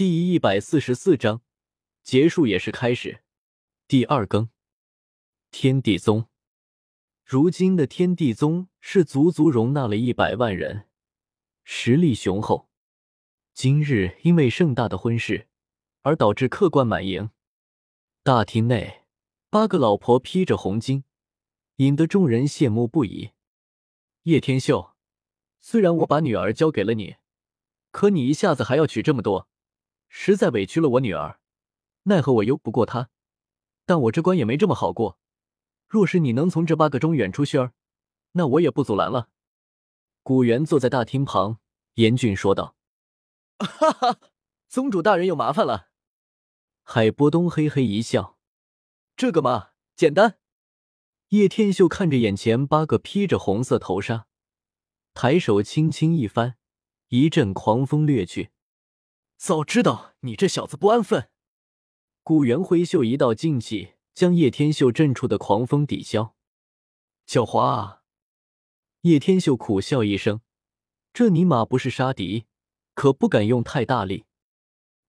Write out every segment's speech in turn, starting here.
第一百四十四章，结束也是开始。第二更，天地宗。如今的天地宗是足足容纳了一百万人，实力雄厚。今日因为盛大的婚事，而导致客官满盈。大厅内，八个老婆披着红巾，引得众人羡慕不已。叶天秀，虽然我把女儿交给了你，可你一下子还要娶这么多。实在委屈了我女儿，奈何我游不过她，但我这关也没这么好过。若是你能从这八个中选出轩儿，那我也不阻拦了。古元坐在大厅旁，严峻说道：“哈哈，宗主大人有麻烦了。”海波东嘿嘿一笑：“这个嘛，简单。”叶天秀看着眼前八个披着红色头纱，抬手轻轻一翻，一阵狂风掠去。早知道你这小子不安分！古元挥袖一道劲气，将叶天秀震出的狂风抵消。狡猾啊！叶天秀苦笑一声，这尼玛不是杀敌，可不敢用太大力。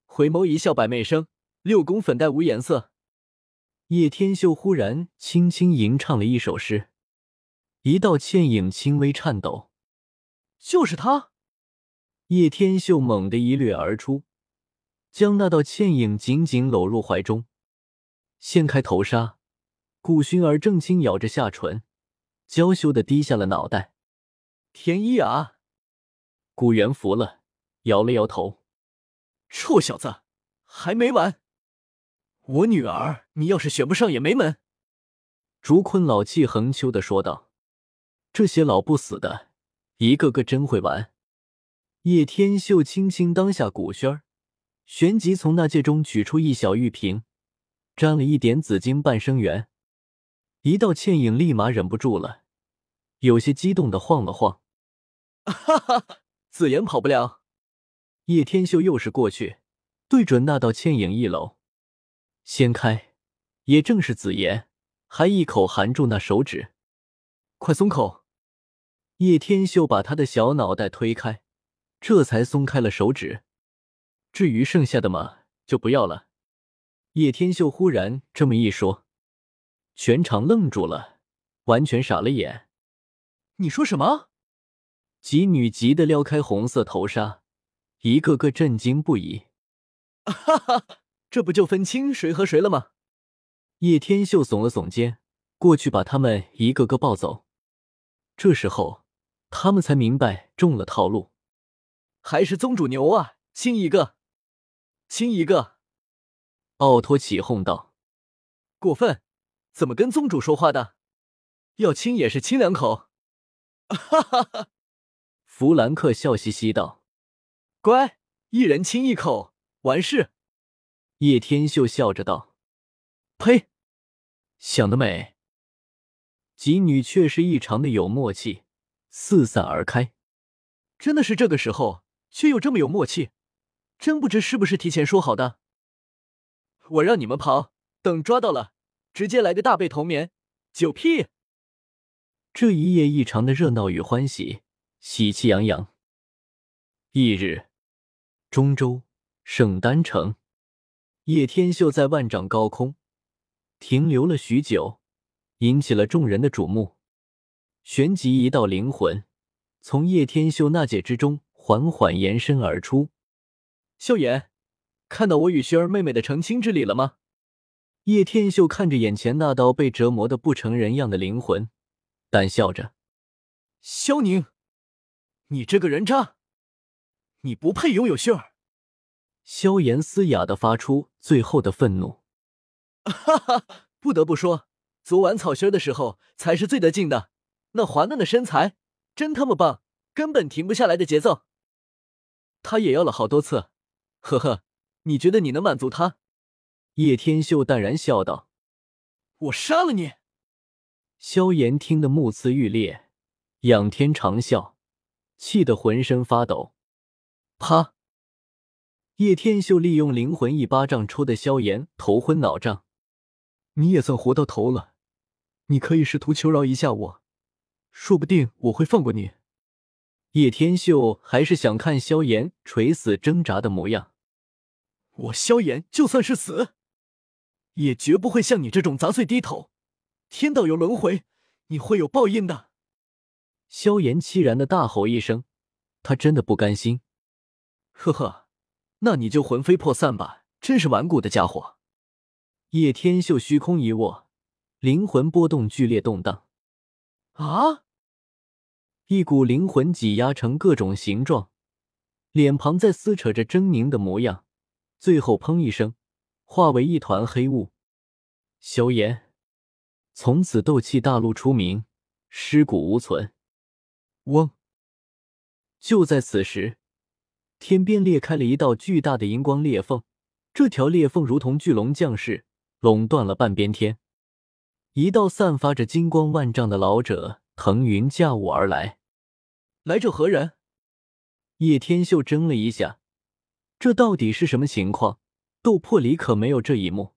回眸一笑百媚生，六宫粉黛无颜色。叶天秀忽然轻轻吟唱了一首诗，一道倩影轻微颤抖。就是他。叶天秀猛地一掠而出，将那道倩影紧紧搂入怀中，掀开头纱，顾薰儿正轻咬着下唇，娇羞的低下了脑袋。天一啊！古元服了，摇了摇头。臭小子，还没完！我女儿，你要是选不上也没门。竹坤老气横秋的说道：“这些老不死的，一个个真会玩。”叶天秀轻轻当下古轩儿，旋即从那戒中取出一小玉瓶，沾了一点紫金半生缘。一道倩影立马忍不住了，有些激动的晃了晃。哈哈，紫妍跑不了。叶天秀又是过去，对准那道倩影一搂，掀开，也正是紫妍，还一口含住那手指。快松口！叶天秀把他的小脑袋推开。这才松开了手指，至于剩下的嘛，就不要了。叶天秀忽然这么一说，全场愣住了，完全傻了眼。你说什么？几女急得撩开红色头纱，一个个震惊不已。哈哈，这不就分清谁和谁了吗？叶天秀耸了耸肩，过去把他们一个个抱走。这时候，他们才明白中了套路。还是宗主牛啊！亲一个，亲一个！奥托起哄道：“过分！怎么跟宗主说话的？要亲也是亲两口。”哈哈哈！弗兰克笑嘻嘻道：“乖，一人亲一口，完事。”叶天秀笑着道：“呸！想得美！”几女却是异常的有默契，四散而开。真的是这个时候。却又这么有默契，真不知是不是提前说好的。我让你们跑，等抓到了，直接来个大背头棉，九屁！这一夜异常的热闹与欢喜，喜气洋洋。翌日，中州圣丹城，叶天秀在万丈高空停留了许久，引起了众人的瞩目。旋即，一道灵魂从叶天秀那界之中。缓缓延伸而出，萧炎，看到我与薰儿妹妹的成亲之礼了吗？叶天秀看着眼前那道被折磨的不成人样的灵魂，淡笑着：“萧宁，你这个人渣，你不配拥有薰儿。”萧炎嘶哑的发出最后的愤怒：“ 哈哈，不得不说，昨晚草薰的时候才是最得劲的，那滑嫩的身材真他妈棒，根本停不下来的节奏。”他也要了好多次，呵呵，你觉得你能满足他？叶天秀淡然笑道：“我杀了你！”萧炎听得目眦欲裂，仰天长啸，气得浑身发抖。啪！叶天秀利用灵魂一巴掌抽的萧炎头昏脑胀。你也算活到头了，你可以试图求饶一下我，说不定我会放过你。叶天秀还是想看萧炎垂死挣扎的模样。我萧炎就算是死，也绝不会像你这种杂碎低头。天道有轮回，你会有报应的。萧炎凄然的大吼一声，他真的不甘心。呵呵，那你就魂飞魄散吧，真是顽固的家伙。叶天秀虚空一握，灵魂波动剧烈动荡。啊！一股灵魂挤压成各种形状，脸庞在撕扯着狰狞的模样，最后砰一声，化为一团黑雾。萧炎从此斗气大陆出名，尸骨无存。嗡！就在此时，天边裂开了一道巨大的荧光裂缝，这条裂缝如同巨龙降世，垄断了半边天。一道散发着金光万丈的老者腾云驾雾而来。来者何人？叶天秀怔了一下，这到底是什么情况？斗破里可没有这一幕。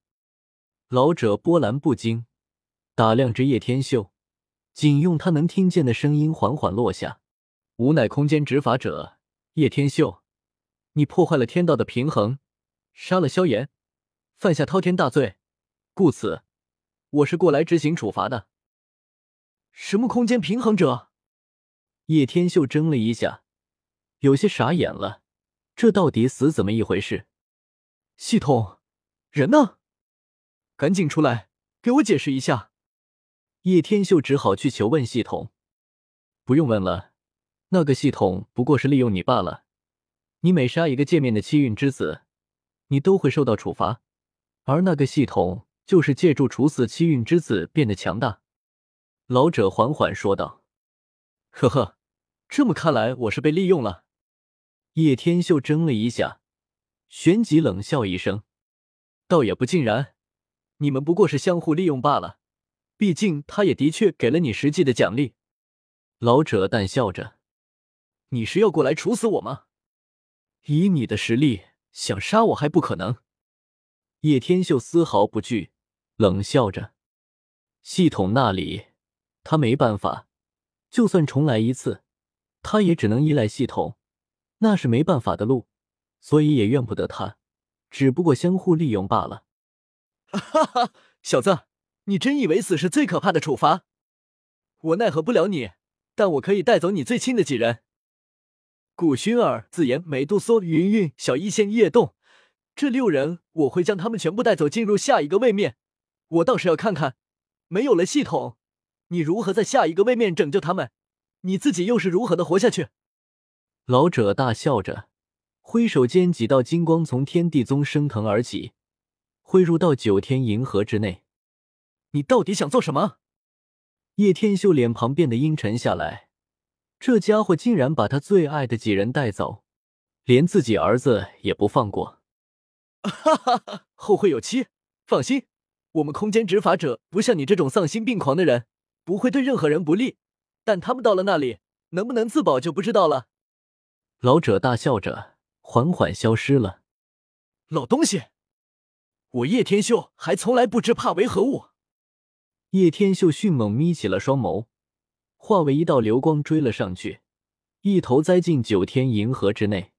老者波澜不惊，打量着叶天秀，仅用他能听见的声音缓缓落下：“吾乃空间执法者叶天秀，你破坏了天道的平衡，杀了萧炎，犯下滔天大罪，故此，我是过来执行处罚的。”什么空间平衡者？叶天秀怔了一下，有些傻眼了。这到底死怎么一回事？系统，人呢？赶紧出来，给我解释一下。叶天秀只好去求问系统。不用问了，那个系统不过是利用你罢了。你每杀一个界面的七运之子，你都会受到处罚。而那个系统就是借助处死七运之子变得强大。老者缓缓说道。呵呵，这么看来，我是被利用了。叶天秀怔了一下，旋即冷笑一声：“倒也不尽然，你们不过是相互利用罢了。毕竟，他也的确给了你实际的奖励。”老者淡笑着：“你是要过来处死我吗？以你的实力，想杀我还不可能。”叶天秀丝毫不惧，冷笑着：“系统那里，他没办法。”就算重来一次，他也只能依赖系统，那是没办法的路，所以也怨不得他，只不过相互利用罢了。哈哈，小子，你真以为死是最可怕的处罚？我奈何不了你，但我可以带走你最亲的几人：古薰儿、紫妍、美杜莎、云云、小医仙、叶动，这六人，我会将他们全部带走，进入下一个位面。我倒是要看看，没有了系统。你如何在下一个位面拯救他们？你自己又是如何的活下去？老者大笑着，挥手间几道金光从天地宗升腾而起，汇入到九天银河之内。你到底想做什么？叶天秀脸庞变得阴沉下来，这家伙竟然把他最爱的几人带走，连自己儿子也不放过。哈哈哈，后会有期。放心，我们空间执法者不像你这种丧心病狂的人。不会对任何人不利，但他们到了那里能不能自保就不知道了。老者大笑着，缓缓消失了。老东西，我叶天秀还从来不知怕为何物。叶天秀迅猛眯起了双眸，化为一道流光追了上去，一头栽进九天银河之内。